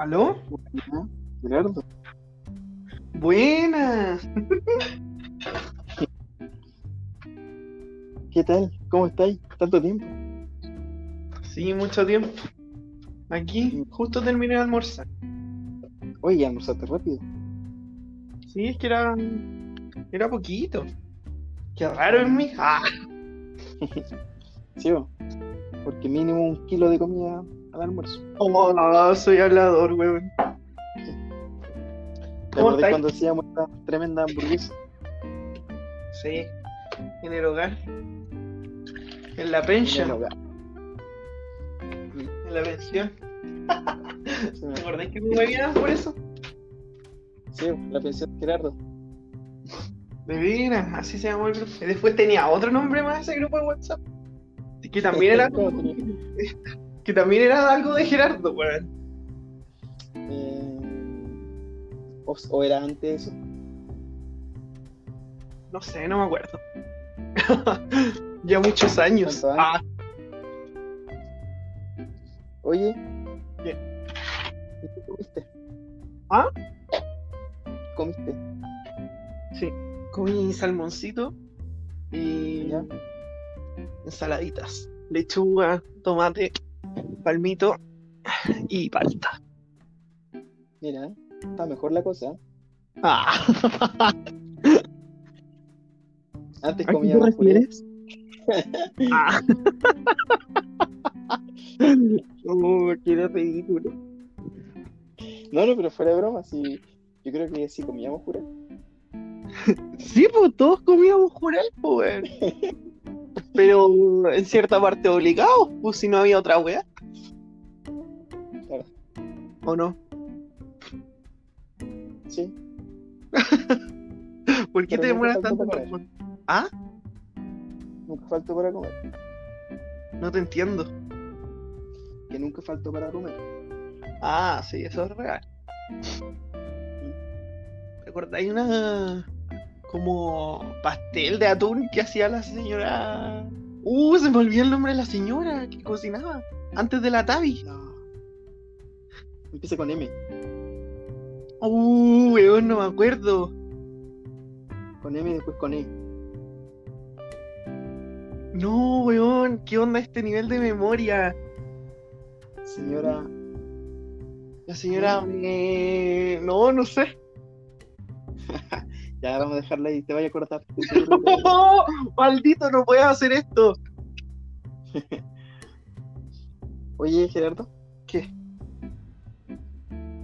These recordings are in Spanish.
¿Aló? Gerardo, Buenas. ¿qué tal? ¿Cómo estáis? ¿Tanto tiempo? Sí, mucho tiempo. Aquí, justo terminé de almorzar. Oye, almorzaste rápido. Sí, es que era. Era poquito. Qué raro en mí. Ah, ¿Sí? Porque mínimo un kilo de comida al almuerzo. oh, no, soy hablador, weón. ¿Te ¿Cómo acordás cuando hacíamos esta tremenda hamburguesa? Sí, en el hogar. En la En el pensión. hogar. En la pensión. ¿Te acordás que me morían por eso? Sí, la pensión de Gerardo. De veras, así se llamó el grupo. Y después tenía otro nombre más ese grupo de WhatsApp. Que también era. Que también era algo de Gerardo, weón. Eh, o, o era antes eso. No sé, no me acuerdo. ya muchos años. ¿Cuántos Ah? Oye. ¿Qué? ¿y qué comiste? ¿Ah? ¿Comiste? sí. Comí salmoncito y ¿Ya? ensaladitas. Lechuga, tomate, palmito y palta. Mira, está mejor la cosa. Ah. Antes ¿A qué te comíamos puré. refieres? Ah. Oh, qué ridículo. No, no, pero fuera de broma, sí. Yo creo que sí comíamos puré. Sí, pues todos comíamos jurel, pues. Pero en cierta parte obligados, pues si no había otra wea. Claro. ¿O no? Sí. ¿Por qué Pero te demoras tanto para responder? ¿Ah? Nunca faltó para comer. No te entiendo. Que nunca faltó para comer. Ah, sí, eso es real. ¿Te acordáis una como pastel de atún que hacía la señora? Uh, se me olvidó el nombre de la señora que cocinaba antes de la Tabi. No. Empieza con M. Uh, weón, no me acuerdo. Con M y después con E. No, weón, ¿qué onda este nivel de memoria? Señora. La señora me... No, no sé. Ya vamos a dejarla ahí, te vaya a cortar. ¡Oh! Maldito, no puedes hacer esto. Oye, Gerardo. ¿Qué?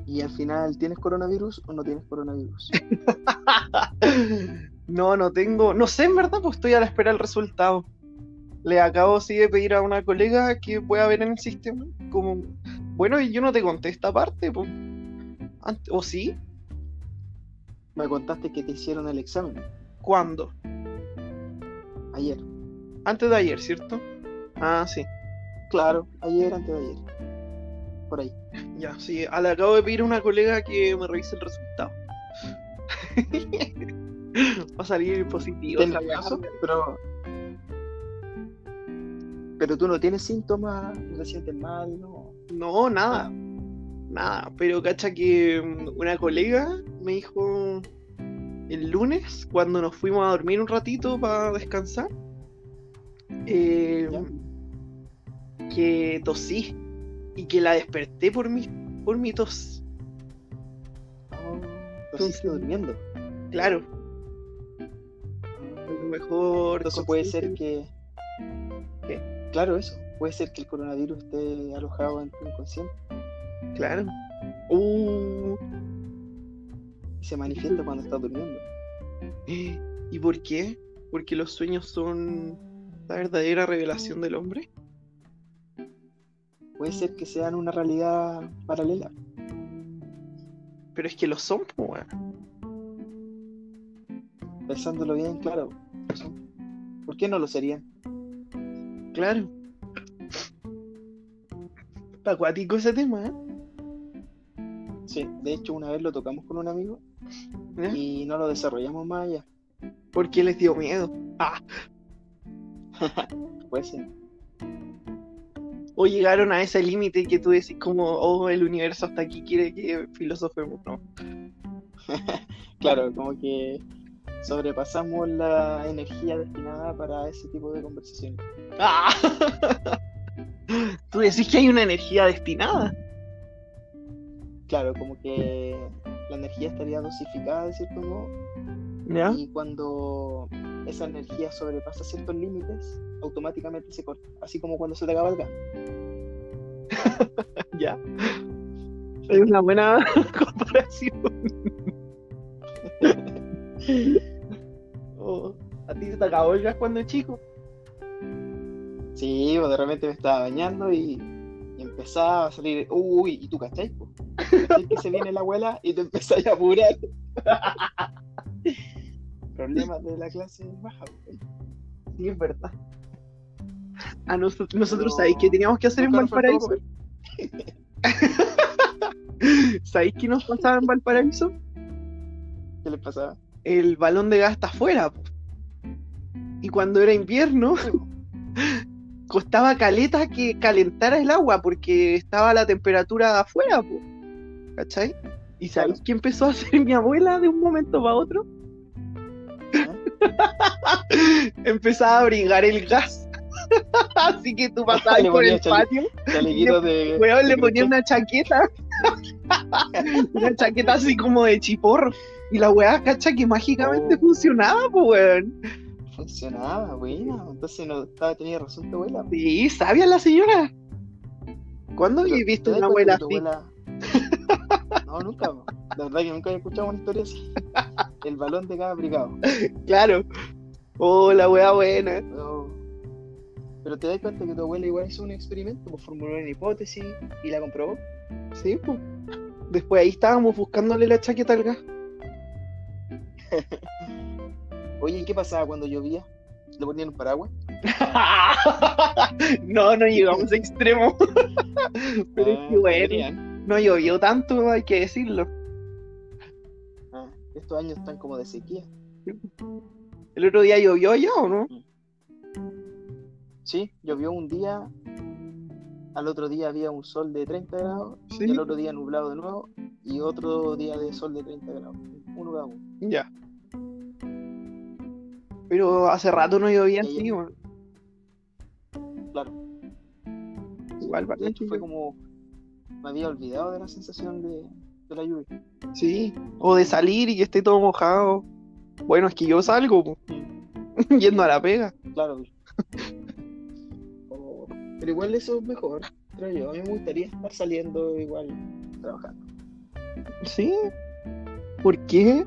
¿Y al final tienes coronavirus o no tienes coronavirus? No, no tengo. No sé, en verdad, pues estoy a la espera del resultado. Le acabo sí de pedir a una colega que pueda ver en el sistema. Como, bueno, y yo no te conté esta parte, pues. ¿O sí? Me contaste que te hicieron el examen ¿Cuándo? ayer. Antes de ayer, ¿cierto? Ah, sí. Claro, ayer, antes de ayer. Por ahí. Ya, sí. ah, Le acabo de pedir a una colega que me revise el resultado. Va a salir positivo. ¿Ten esa weá. caso? Pero. Pero tú no tienes síntomas, no te sientes mal, no. No, nada. Nada. Pero cacha que mm, una colega me dijo el lunes, cuando nos fuimos a dormir un ratito para descansar, eh, Ya. que tosí y que la desperté por mi, por mi tos. Oh, durmiendo. Claro, a lo mejor. Entonces puede ser que. Claro, eso. Puede ser que el coronavirus esté alojado en tu inconsciente Claro. Uh, se manifiesta cuando estás durmiendo. ¿Y por qué? Porque los sueños son la verdadera revelación del hombre. Puede ser que sean una realidad paralela. Pero es que lo son, weón. Pensándolo bien, claro. lo son. ¿Por qué no lo serían? Claro. Está acuático ese tema, ¿eh? Sí, de hecho una vez lo tocamos con un amigo y no lo desarrollamos más allá. Porque les dio miedo. Ah, Puede ser. o llegaron a ese límite que tú decís como, oh, el universo hasta aquí quiere que filosofemos, ¿no? Claro, como que sobrepasamos la energía destinada para ese tipo de conversaciones. ¡Ah! Tú decís que hay una energía destinada. Claro, como que la energía estaría dosificada de cierto modo ¿Ya? y cuando esa energía sobrepasa ciertos límites, automáticamente se corta, así como cuando se te acaba el gas. Ya. Es una buena comparación. Oh, ¿A ti se te acabó el gas cuando eres chico? Sí, pues de repente me estaba bañando y, y empezaba a salir, uy, ¿y tú cachai? po? ¿Cachai que se viene la abuela y te empezás a apurar? Problemas de la clase baja. Sí, es verdad. A nosotros, nosotros Pero ¿sabéis qué teníamos que hacer en Valparaíso? ¿Sabéis qué nos pasaba en Valparaíso? ¿Qué les pasaba? El balón de gas está afuera. Y cuando era invierno, costaba caleta que calentara el agua porque estaba la temperatura afuera, po. ¿Cachai? ¿Y sabéis qué empezó a hacer mi abuela de un momento para otro? Empezaba a abrigar el gas. Así que tú pasabas Le por el patio, Chalequitos de. weón, le ponía una chaqueta. una chaqueta así como de chiporro. Y la weá, cacha, que mágicamente Oh. funcionaba, pues weón. Funcionaba, bueno. Entonces no estaba tenía razón tu abuela. Sí, sabia la señora. ¿Cuándo habéis visto ¿te das una abuela así? abuela- No, nunca. La verdad que nunca había escuchado una historia así. El balón de gas abrigado. Claro. Oh, la weá buena. Pero, pero te das cuenta que tu abuela igual hizo un experimento, pues formuló una hipótesis y la comprobó. Sí, pues. Después ahí estábamos buscándole la chaqueta al gas. Oye, ¿y qué pasaba cuando llovía? ¿Le ponían un paraguas? no, no llegamos a extremo. Pero es Ah, que bueno, deberían. No llovió tanto, hay que decirlo. Ah, estos años están como de sequía. El otro día llovió ya, ¿o no? Sí, llovió un día, al otro día había un sol de 30 grados, Sí. el otro día nublado de nuevo, y otro día de sol de 30 grados. Uno cada uno. Ya. Pero hace rato no llovía así. Claro. Igual, De hecho, fue como. Me había olvidado de la sensación de, de la lluvia. Sí. O de salir y que esté todo mojado. Bueno, es que yo salgo, yendo a la pega. Claro. Oh, Pero igual eso es mejor, creo yo. A mí me gustaría estar saliendo igual trabajando. ¿Sí? ¿Por qué?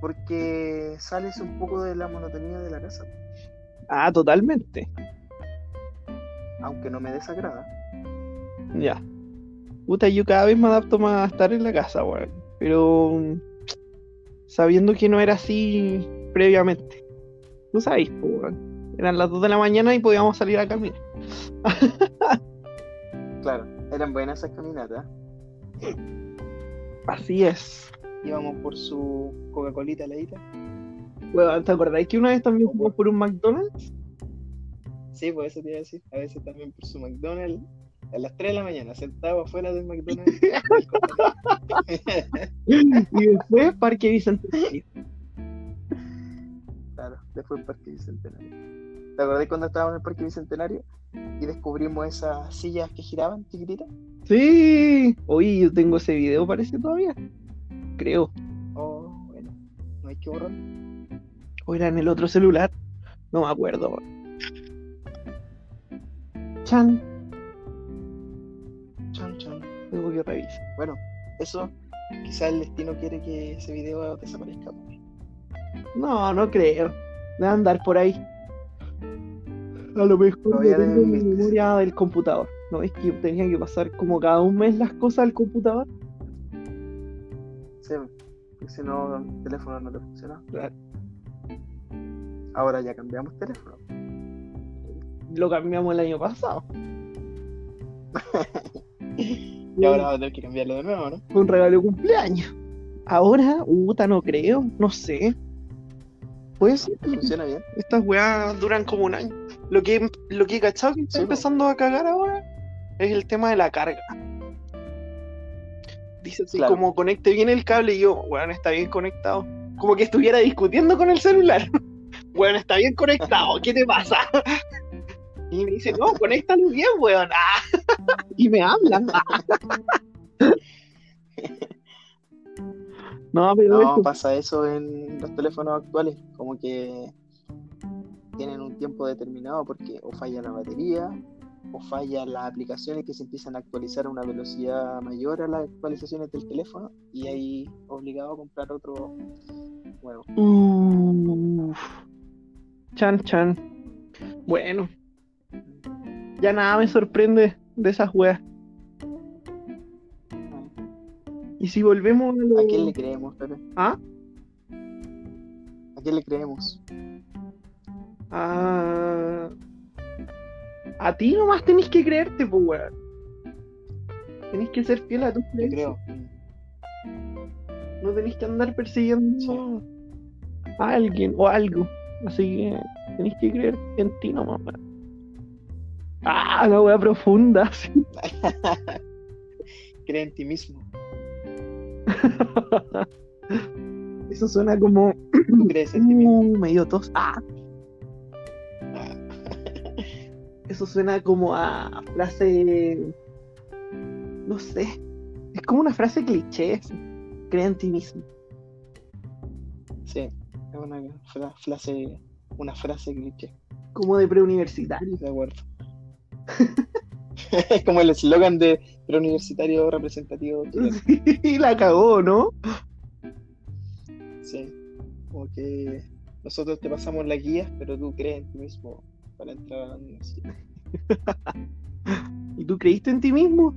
Porque sales un poco de la monotonía de la casa, Ah, totalmente. Aunque no me desagrada. Ya. Puta, yo cada vez me adapto más a estar en la casa, weón. Pero sabiendo que no era así previamente. Tú sabes, weón. Eran las 2 de la mañana y podíamos salir a caminar. Claro, eran buenas esas caminatas. Así es. Íbamos por su Coca-Colita heladita. Weón, ¿te acordáis que una vez también fuimos por un McDonald's? Sí, pues eso te iba a decir. A veces también por su McDonald's. A las 3 de la mañana, sentado afuera del McDonald's. Y después Parque Bicentenario. claro, después Parque Bicentenario. ¿Te acordás cuando estábamos en el Parque Bicentenario y descubrimos esas sillas que giraban chiquititas? Sí. Oye, yo tengo ese video, parece todavía. Creo. Oh, bueno, no hay que borrarlo. O era en el otro celular. No me acuerdo. Chan. Chan, chan. Tengo que revisar. Bueno, eso, quizá el destino quiere que ese video desaparezca. No, no creo. Debe andar por ahí. A lo mejor no tengo mi memoria del computador. ¿No es que tenía que pasar como cada un mes las cosas al computador? Sí, porque si no, el teléfono no te funciona. Claro. Ahora ya cambiamos teléfono. Lo cambiamos el año pasado. Y ahora va a tener que cambiarlo de nuevo, ¿no? Fue un regalo de cumpleaños. Ahora, puta, no creo. No sé. Pues Funciona bien. estas weas duran como un año. Lo que, lo que he cachado que está Sí, empezando a cagar ahora es el tema de la carga. Dice así Claro. como conecte bien el cable y yo, weón, está bien conectado. Como que estuviera discutiendo con el celular. Weón, está bien conectado, ¿qué te pasa? Y me dice, no, conéctalo bien, weón. Ah. Y me hablan. Ah. No, pero No, esto- pasa eso en los teléfonos actuales, como que tienen un tiempo determinado porque o falla la batería o fallan las aplicaciones que se empiezan a actualizar a una velocidad mayor a las actualizaciones del teléfono y ahí obligado a comprar otro nuevo. Uf. Chan, chan. Bueno, ya nada me sorprende de esas weas. Y si volvemos a lo... ¿A quién le creemos? ¿Ah? ¿A quién le creemos? A... a ti nomás tenés que creerte, pues weón. Tenés que ser fiel a tus creencias. No tenés que andar persiguiendo a alguien o algo. Así que tenés que creer en ti nomás, weón. Ah, la wea profunda. sí. Cree en ti mismo. Eso suena como. ¿Tú crees en ti mismo? Uh, me dio tos. Ah. Ah, Eso suena como a frase. No sé. Es como una frase cliché. así. Cree en ti mismo. Sí, es una fra- frase, una frase cliché, Como de preuniversitario. de acuerdo. Es como el eslogan de preuniversitario representativo chileno. Sí, la cagó, ¿no? Sí, como que nosotros te pasamos las guías, pero tú crees en ti mismo para entrar a la universidad. ¿Y tú creíste en ti mismo?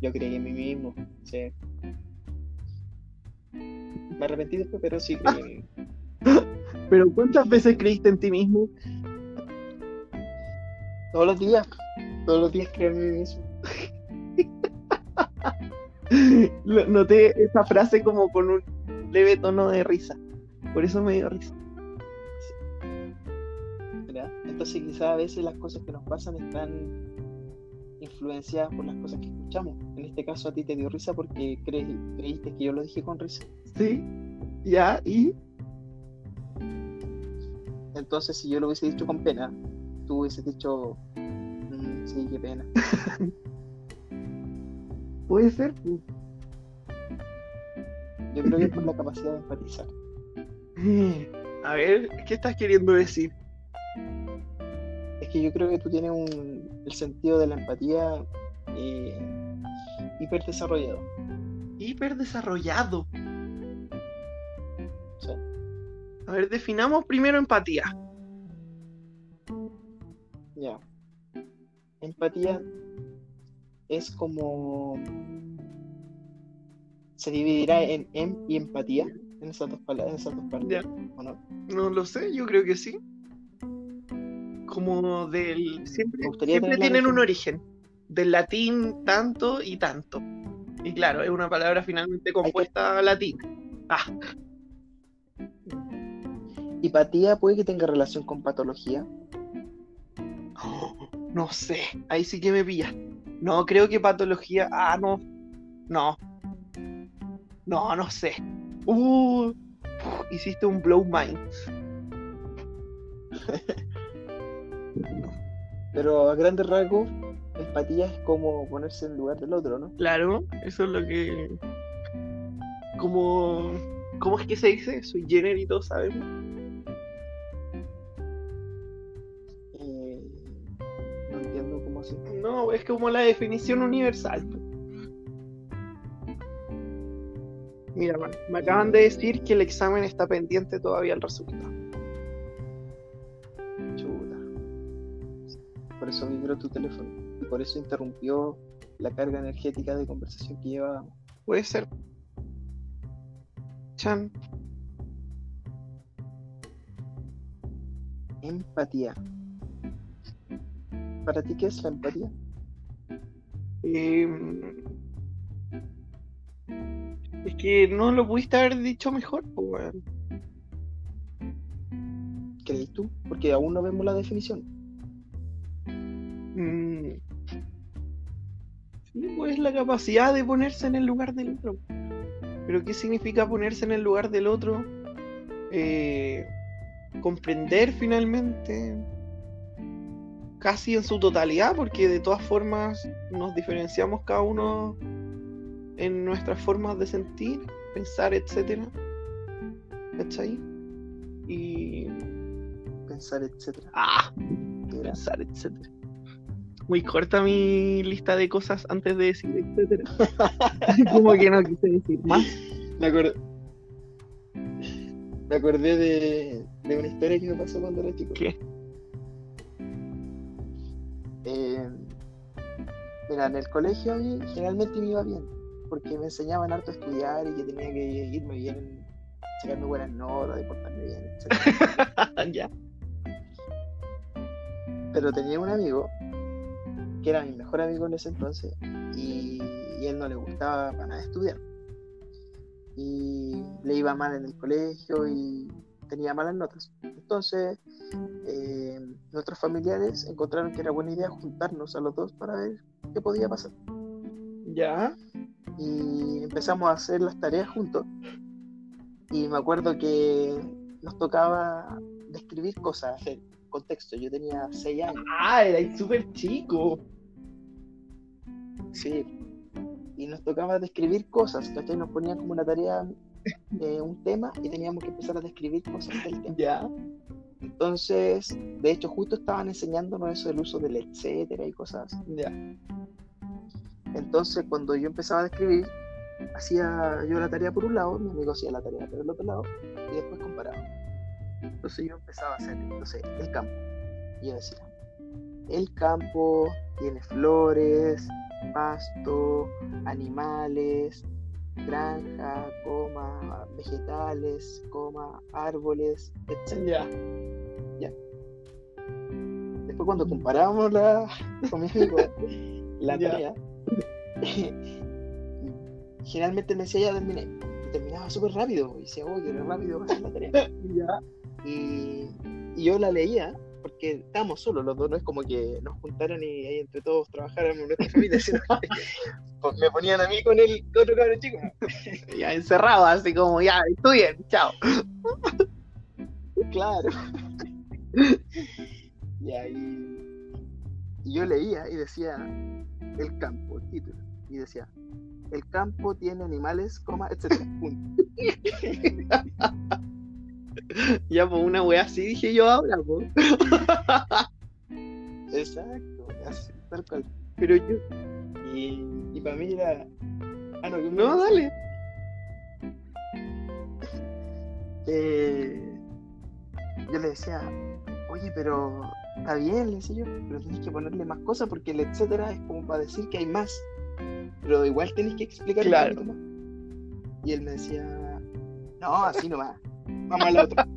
Yo creí en mí mismo, sí. Me arrepentí después, pero sí creí en mí mismo. Pero ¿cuántas veces creíste en ti mismo? Todos los días, todos los días creo en mí mismo. Lo- Noté esa frase como con un leve tono de risa. Por eso me dio risa. ¿verdad? Entonces quizás a veces las cosas que nos pasan están influenciadas por las cosas que escuchamos. En este caso a ti te dio risa porque cre- creíste que yo lo dije con risa. Sí, ya, y. Entonces si yo lo hubiese dicho con pena, tú hubieses dicho, "Mm, sí, qué pena. Puede ser. pues. Yo creo que es por la capacidad de empatizar. A ver, ¿qué estás queriendo decir? Es que yo creo que tú tienes un, el sentido de la empatía eh, hiper desarrollado. Hiper desarrollado. Sí. A ver, definamos primero empatía. Empatía es como. Se dividirá en em y empatía en esas dos palabras, en esas dos partes, Ya. ¿o no? No lo sé, yo creo que sí. Como del. Siempre, siempre tienen un origen. Del latín tanto y tanto. Y claro, es una palabra finalmente compuesta latina. Ah, ¿Y patía puede que tenga relación con patología? No sé. Ahí sí que me pillas. No, creo que patología. Ah, no. No. No, no sé. Uh, hiciste un blow mind. Pero a grandes rasgos, empatía es como ponerse en lugar del otro, ¿no? Claro, eso es lo que. Como. ¿Cómo es que se dice? Soy generis y todos sabemos. Es como la definición universal. Mira, man, me acaban de decir que el examen está pendiente todavía el resultado. Chuta. Por eso vibró tu teléfono. Y por eso interrumpió la carga energética de conversación que llevábamos. Puede ser. Chan. Empatía. ¿Para ti qué es la empatía? Eh, es que no lo pudiste haber dicho mejor, weón. crees tú? Porque aún no vemos la definición. Mm. Sí, pues la capacidad de ponerse en el lugar del otro. Pero ¿qué significa ponerse en el lugar del otro? Eh, comprender finalmente casi en su totalidad, porque de todas formas nos diferenciamos cada uno en nuestras formas de sentir, pensar, etcétera. ¿Cachai? Y. Pensar, etcétera. ¡Ah! Pensar, etcétera. Muy corta mi lista de cosas antes de decir, etcétera. Como que no quise decir más. Me acordé, me acordé de, de una historia que me pasó cuando era chico. ¿Qué? Eh, mira, en el colegio a mí generalmente me iba bien, porque me enseñaban harto a estudiar y que tenía que irme bien, sacarme buenas notas portarme bien, etc. ya. Pero tenía un amigo, que era mi mejor amigo en ese entonces, y, y él no le gustaba para nada estudiar. Y le iba mal en el colegio y tenía malas notas. Entonces, eh, nuestros familiares encontraron que era buena idea juntarnos a los dos para ver qué podía pasar. Ya. Y empezamos a hacer las tareas juntos. Y me acuerdo que nos tocaba describir cosas, hacer contexto. Yo tenía 6 años. Ah, era súper chico. Sí. Y nos tocaba describir cosas, ¿cachai? Nos ponían como una tarea, eh, un tema, y teníamos que empezar a describir cosas del tema. Ya. Entonces, de hecho, justo estaban enseñándonos eso del uso del etcétera y cosas. Ya. Entonces, cuando yo empezaba a escribir, hacía yo la tarea por un lado, mi amigo hacía la tarea por el otro lado, y después comparaba. Entonces yo empezaba a hacer, entonces, el campo. Y yo decía, el campo tiene flores, pasto, animales, granja, coma, vegetales, coma, árboles, etc. Ya. Después cuando comparábamos la, con mi amigo la Ya. tarea, generalmente me decía ya terminé. Y terminaba súper rápido. Y decía, oh, qué rápido va a ser la tarea. Ya. Y, y yo la leía porque estábamos solos los dos, no es como que nos juntaran y ahí entre todos trabajáramos en nuestra familia, sino que pues, me ponían a mí con el otro cabrón chico. Ya encerrado, así como, ya, estudien, chao. Claro. y ahí y yo leía y decía el campo, el título, y decía el campo tiene animales, coma, etcétera. Punto. Ya, pues una wea así dije yo ahora. Exacto, así, tal cual. Pero yo. Y, y para mí era. Ah, no, No, dale. Eh, yo le decía, oye, pero está bien, le decía yo, pero tenés que ponerle más cosas porque el etcétera es como para decir que hay más. Pero igual tenés que explicar un Claro. más. Y él me decía, no, así nomás. Vamos a la otra.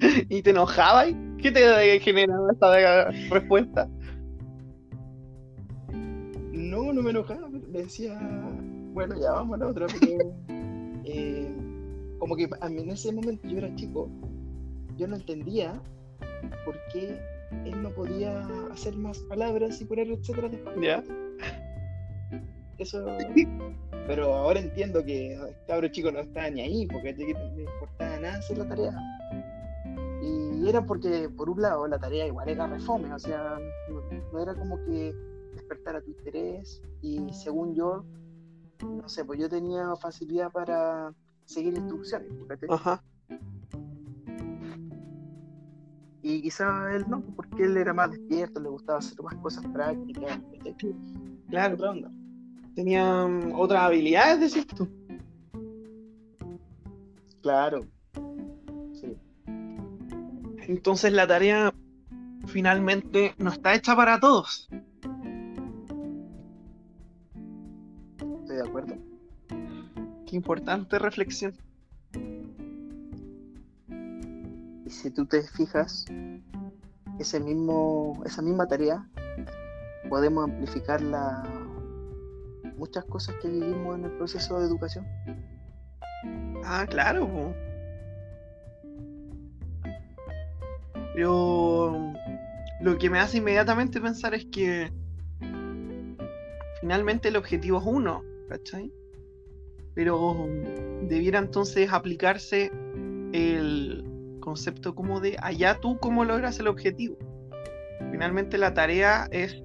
¿Y te enojaba? ¿Qué te generaba esta respuesta? No, no me enojaba, le decía, bueno, ya vamos a la otra, pero eh, como que a mí en ese momento yo era chico, yo no entendía por qué él no podía hacer más palabras y poner etcétera después. Ya. Eso. Pero ahora entiendo que el cabro chico no estaba ni ahí, porque no importaba nada hacer la tarea. Y era porque, por un lado, la tarea igual era refome, o sea, no, no era como que despertara tu interés. Y según yo, no sé, pues yo tenía facilidad para seguir instrucciones, ¿cachai? Ajá. Y quizá él no, porque él era más despierto, le gustaba hacer más cosas prácticas. Claro. Otra onda. Tenía mm, otras habilidades, decís tú. Claro. Sí. Entonces la tarea finalmente no está hecha para todos. Estoy de acuerdo. Qué importante reflexión. Y si tú te fijas, ese mismo, esa misma tarea podemos amplificarla muchas cosas que vivimos en el proceso de educación. Ah, claro. Pero lo que me hace inmediatamente pensar es que finalmente el objetivo es uno, ¿cachai? Pero debiera entonces aplicarse el concepto como de allá tú cómo logras el objetivo. Finalmente la tarea es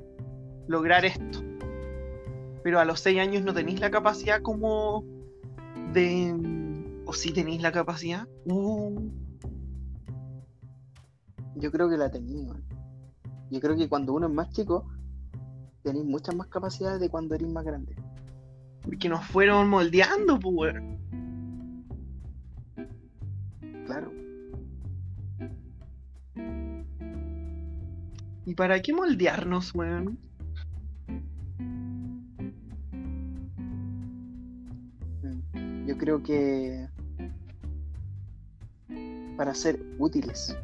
lograr esto. Pero a los seis años no tenéis la capacidad como de... ¿O si tenéis la capacidad? Uh. Yo creo que la tenía. Yo creo que cuando uno es más chico, tenéis muchas más capacidades de cuando eres más grande. Porque nos fueron moldeando, pues. Claro. ¿Y para qué moldearnos, weón? Creo que para ser útiles.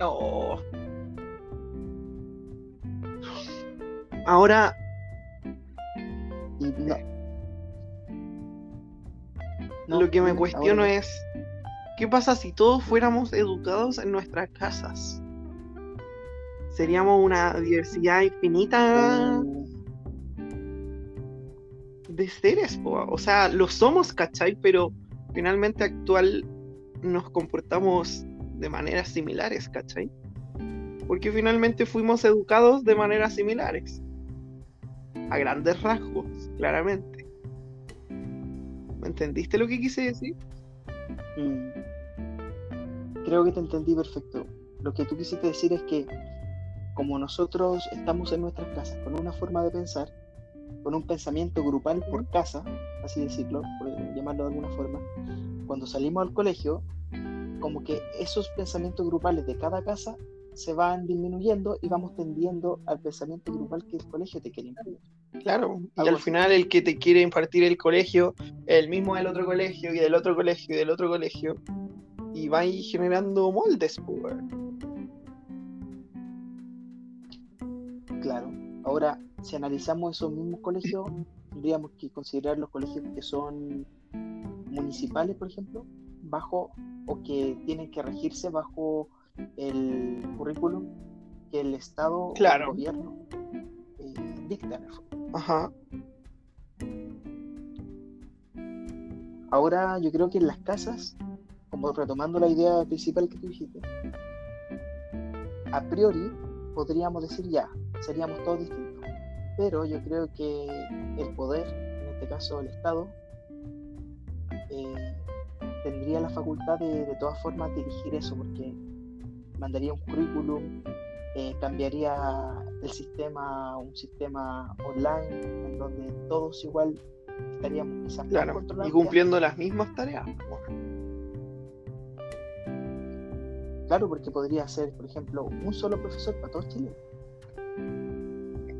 Oh. Ahora, Y no. No, lo que me cuestiono ahora- es, ¿qué pasa si todos fuéramos educados en nuestras casas? Seríamos una diversidad infinita de seres, o sea, lo somos, ¿cachai? Pero finalmente actual nos comportamos de maneras similares, ¿cachai? Porque finalmente fuimos educados de maneras similares. A grandes rasgos, claramente. ¿Me entendiste lo que quise decir? Mm. Creo que te entendí perfecto. Lo que tú quisiste decir es que como nosotros estamos en nuestras casas con una forma de pensar, con un pensamiento grupal por casa, así decirlo, por llamarlo de alguna forma, cuando salimos al colegio, como que esos pensamientos grupales de cada casa se van disminuyendo y vamos tendiendo al pensamiento grupal que el colegio te quiere imponer. Claro, y al final el que te quiere impartir el colegio, el mismo del otro colegio, y del otro colegio, y del otro colegio, y va ahí generando moldes, pues. Claro. Ahora, si analizamos esos mismos colegios, tendríamos que considerar los colegios que son municipales, por ejemplo, bajo o que tienen que regirse bajo el currículum que el Estado o Claro. el gobierno eh, dicta. Ajá. Ahora, yo creo que en las casas, como retomando la idea principal que tú dijiste, a priori podríamos decir ya, seríamos todos distintos. Pero yo creo que el poder, en este caso el Estado, eh, tendría la facultad de, de todas formas dirigir eso, porque mandaría un currículum, eh, cambiaría el sistema a un sistema online, en donde todos igual estaríamos quizás Claro, y cumpliendo las mismas tareas. Claro, porque podría ser, por ejemplo, un solo profesor para todo Chile.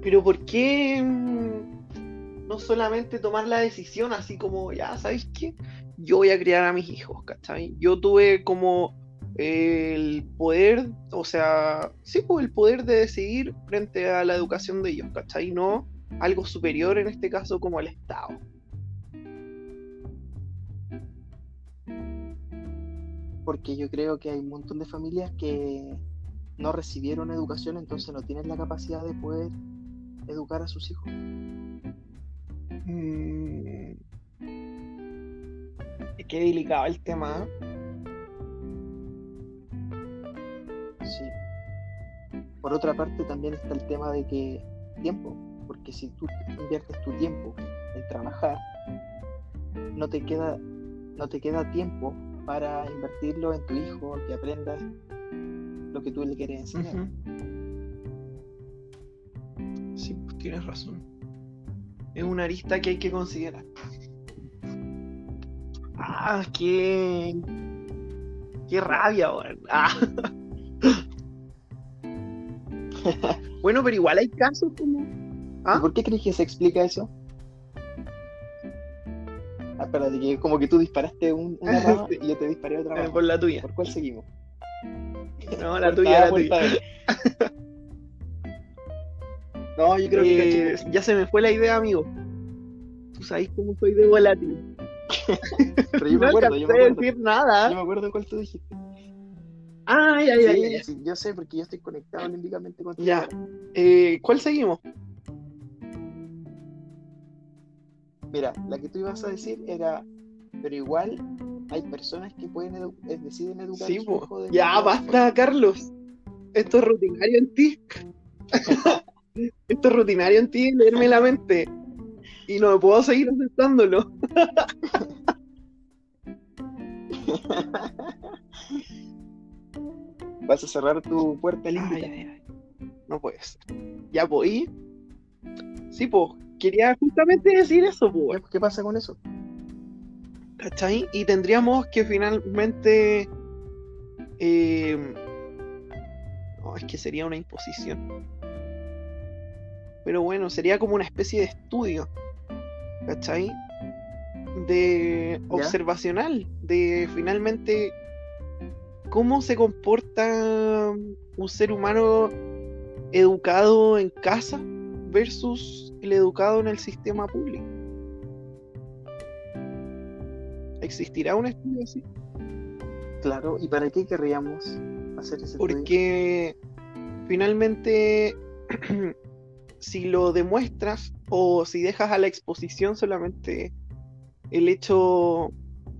Pero ¿por qué mm, no solamente tomar la decisión así como, ya, ¿sabéis qué? Yo voy a criar a mis hijos, ¿cachai? Yo tuve como el poder, o sea, sí, pues el poder de decidir frente a la educación de ellos, ¿cachai? No algo superior en este caso como el Estado. Porque yo creo que hay un montón de familias que no recibieron educación, entonces no tienen la capacidad de poder educar a sus hijos. Mm. Qué delicado el tema. ¿eh? Sí. Por otra parte, también está el tema de que tiempo, porque si tú inviertes tu tiempo en trabajar, no te queda, no te queda tiempo para invertirlo en tu hijo, que aprendas lo que tú le quieres enseñar. Tienes razón. Es una arista que hay que considerar. Ah, qué. Qué rabia, weón. Ah. bueno, pero igual hay casos como. ¿Y ¿Ah? por qué crees que se explica eso? Ah, espérate, que como que tú disparaste un- una rama y yo te disparé otra Eh, rama. por la tuya. ¿Por cuál seguimos? No, la tuya, la tuya. No, yo creo que Eh, ya se me fue la idea, amigo. Tú sabes cómo soy de volátil. Pero yo me no acuerdo, yo me acuerdo. decir nada. Yo me acuerdo cuál tú dijiste. Ah, ya, ya, Sí, ya. sí, yo sé porque yo estoy conectado límbicamente contigo. Ya. Eh, ¿Cuál seguimos? Mira, la que tú ibas a decir era, pero igual hay personas que pueden edu- eh, deciden educar Sí, a su po. hijo de Ya, basta, Carlos. Esto es rutinario en ti. Esto es rutinario en ti, leerme la mente. Y no puedo seguir aceptándolo. Vas a cerrar tu puerta ay. No puede ser. Ya, pues, ¿y? Sí, pues, quería justamente decir eso, pues, ¿Qué pasa con eso? ¿Cachai? Y tendríamos que finalmente. eh, no, es que sería una imposición. Pero bueno, sería como una especie de estudio. ¿Cachai? De observacional. De finalmente. ¿Cómo se comporta un ser humano educado en casa versus el educado en el sistema público? ¿Existirá un estudio así? Claro, ¿y para qué querríamos hacer ese estudio? Porque finalmente, si lo demuestras o si dejas a la exposición solamente el hecho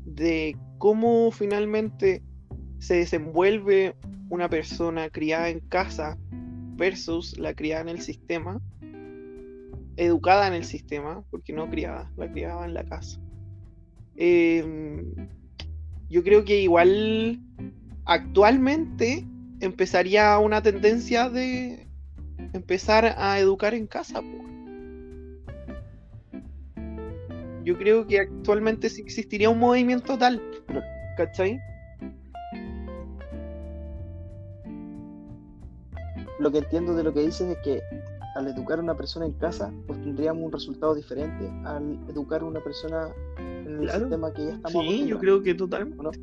de cómo finalmente se desenvuelve una persona criada en casa versus la criada en el sistema, educada en el sistema, porque no criada, la criaba en la casa. Eh, yo creo que igual actualmente empezaría una tendencia de empezar a educar en casa. po. Yo creo que actualmente sí existiría un movimiento tal, ¿cachai? Lo que entiendo de lo que dices es que al educar a una persona en casa, obtendríamos un resultado diferente al educar a una persona en el Claro. sistema que ya estamos Sí, yo creo que totalmente.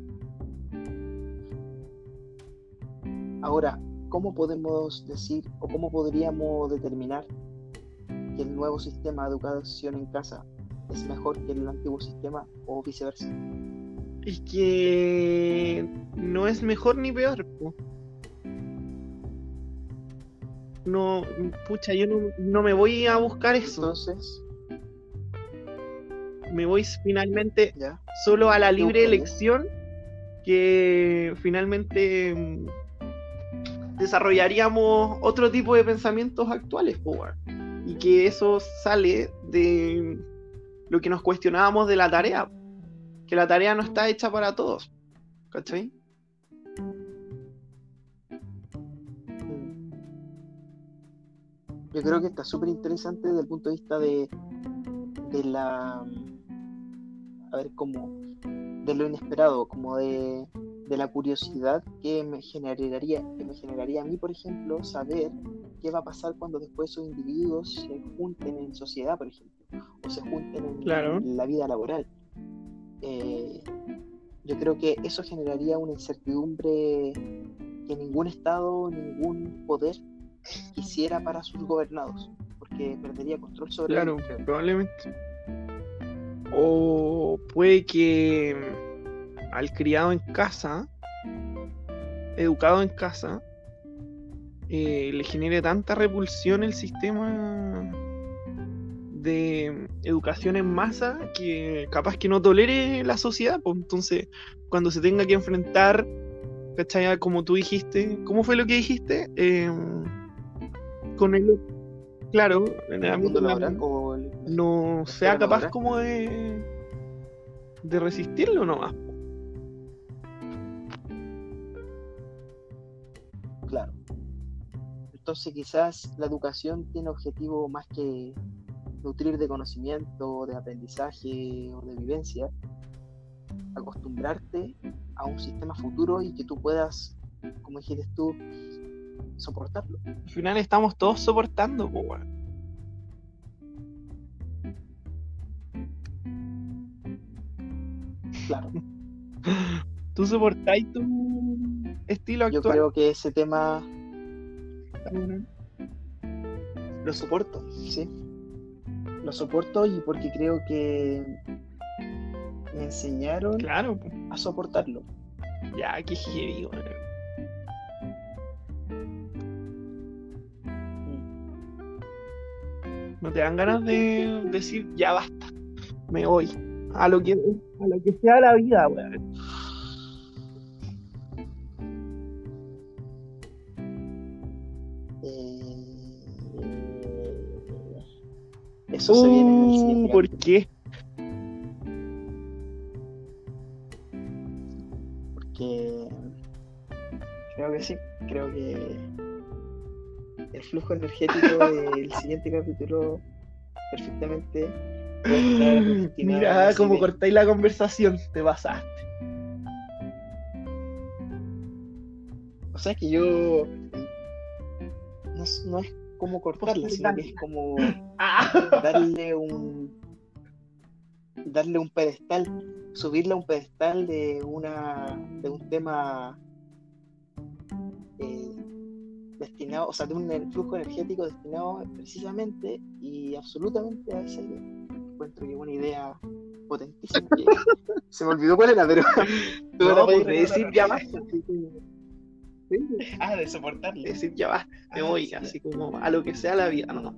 Ahora, ¿cómo podemos decir o cómo podríamos determinar que el nuevo sistema de educación en casa es mejor que el antiguo sistema o viceversa? Es que no es mejor ni peor. po. No, pucha, yo no, no me voy a buscar eso. Entonces, Me voy finalmente ya, solo a la libre elección que finalmente mm, desarrollaríamos otro tipo de pensamientos actuales, po, weón. y que eso sale de lo que nos cuestionábamos de la tarea, que la tarea no está hecha para todos, ¿cachai? Yo creo que está súper interesante desde el punto de vista de, de la. A ver, como. de lo inesperado, como de, de la curiosidad que me generaría, que me generaría a mí, por ejemplo, saber qué va a pasar cuando después esos individuos se junten en sociedad, por ejemplo, o se junten en, Claro. la vida laboral. Eh, yo creo que eso generaría una incertidumbre que ningún Estado, ningún poder quisiera para sus gobernados, porque perdería control sobre Claro, ellos, creo. probablemente. O puede que al criado en casa, educado en casa, eh, le genere tanta repulsión el sistema de educación en masa que capaz que no tolere la sociedad. Pues entonces, cuando se tenga que enfrentar, ¿cachai? Como tú dijiste, ¿cómo fue lo que dijiste? Em, con el. Claro, en el mundo laboral no sea capaz como de de resistirlo nomás. Entonces quizás la educación tiene objetivo más que nutrir de conocimiento, de aprendizaje o de vivencia, acostumbrarte a un sistema futuro y que tú puedas, como dijiste tú, soportarlo. Al final estamos todos soportando, po, weón. Claro. ¿Tú soportáis tu estilo Yo actual? creo que ese tema. Lo soporto, sí. Lo soporto y porque creo que me enseñaron claro. a soportarlo. Ya, qué heavy, mm. No te dan ganas de decir, ya basta, me voy. A lo que, a lo que sea la vida, weón. Eso se viene en el Uh, siguiente ¿Por qué? Porque creo que sí, creo que el flujo energético del siguiente capítulo perfectamente Mira idea. cortáis la conversación, te pasaste. O sea que yo no es como cortarla, sino que es como Ah. darle un darle un pedestal, subirle a un pedestal de una de un tema eh, destinado, o sea, de un flujo energético destinado precisamente y absolutamente a esa idea. Encuentro que es una idea potentísima. que- se me olvidó cuál era, pero la No, pues de recordar. decir ya basta. Sí, Ah, de soportarle. de decir ya me Ah, voy, sí. así como a lo que sea la vida, no.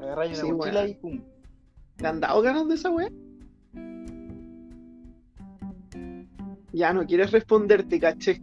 Agarráis una Sí, mochila y pum. ¿Te han dado ganas de esa weá? Ya no quieres responderte, caché.